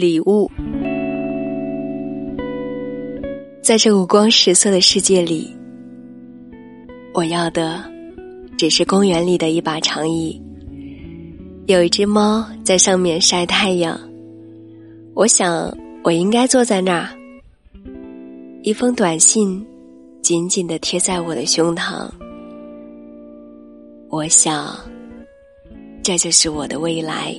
礼物。在这五光十色的世界里，我要的只是公园里的一把长椅，有一只猫在上面晒太阳。我想，我应该坐在那儿。一封短信紧紧的贴在我的胸膛。我想，这就是我的未来。